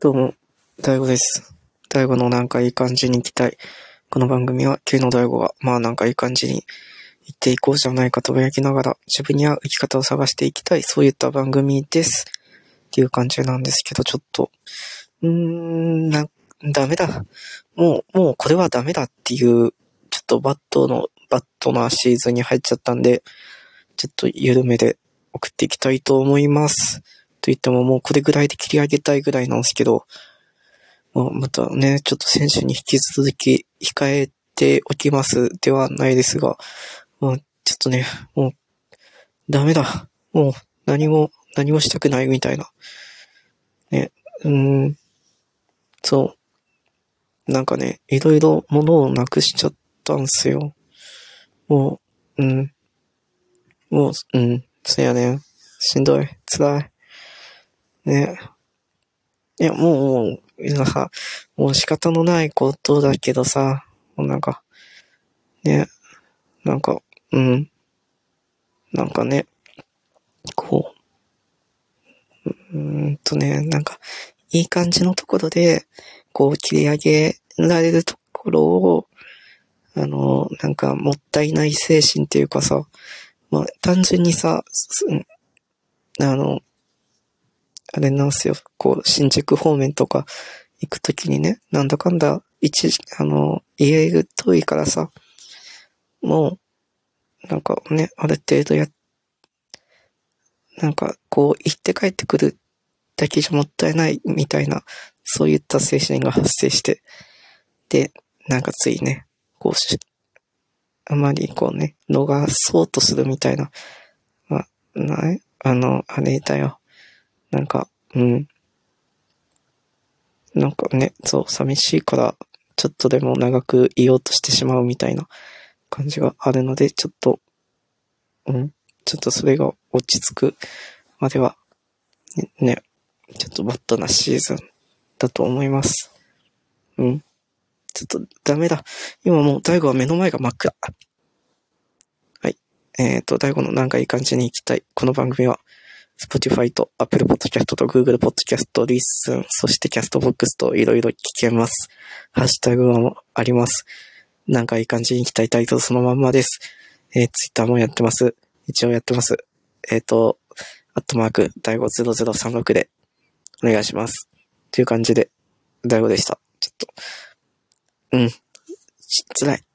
どうも、大悟です。大悟のなんかいい感じに行きたい。この番組は、旧の大悟が、まあなんかいい感じに行っていこうじゃないかとぼやきながら、自分に合う生き方を探していきたい。そういった番組です。っていう感じなんですけど、ちょっと、うーん、な、ダメだ。もう、もうこれはダメだっていう、ちょっとバットの、バットなシーズンに入っちゃったんで、ちょっと緩めで送っていきたいと思います。と言ってももうこれぐらいで切り上げたいぐらいなんですけど、まあ、またね、ちょっと選手に引き続き控えておきますではないですが、まあ、ちょっとね、もう、ダメだ。もう、何も、何もしたくないみたいな。ね、うん、そう。なんかね、いろいろ物をなくしちゃったんすよ。もう、うん。もう、うん、そやね。しんどい。辛い。ね。いや、もう、もう、いやさ、もう仕方のないことだけどさ、もうなんか、ね、なんか、うん。なんかね、こう、うーんとね、なんか、いい感じのところで、こう切り上げられるところを、あの、なんかもったいない精神っていうかさ、まあ単純にさ、あの、あれなんすよ、こう、新宿方面とか行くときにね、なんだかんだ、一時、あの、家が遠いからさ、もう、なんかね、ある程度や、なんか、こう、行って帰ってくるだけじゃもったいないみたいな、そういった精神が発生して、で、なんかついね、こうし、あまりこうね、逃そうとするみたいな、まあ、ない？あの、あれだよ。なんか、うん。なんかね、そう、寂しいから、ちょっとでも長くいようとしてしまうみたいな感じがあるので、ちょっと、うん。ちょっとそれが落ち着くまでは、ね、ねちょっと bad なシーズンだと思います。うん。ちょっとダメだ。今もう大悟は目の前が真っ暗。はい。えっ、ー、と、大悟のなんかいい感じに行きたい。この番組は、Spotify と Apple Podcast と Google Podcast、リッスン、そして Castbox といろいろ聞けます。ハッシュタグもあります。なんかいい感じに行きたいタイトルそのまんまです。えー、Twitter もやってます。一応やってます。えっ、ー、と、アットマーク、大悟0036でお願いします。という感じで、大悟でした。ちょっと、うん、辛い。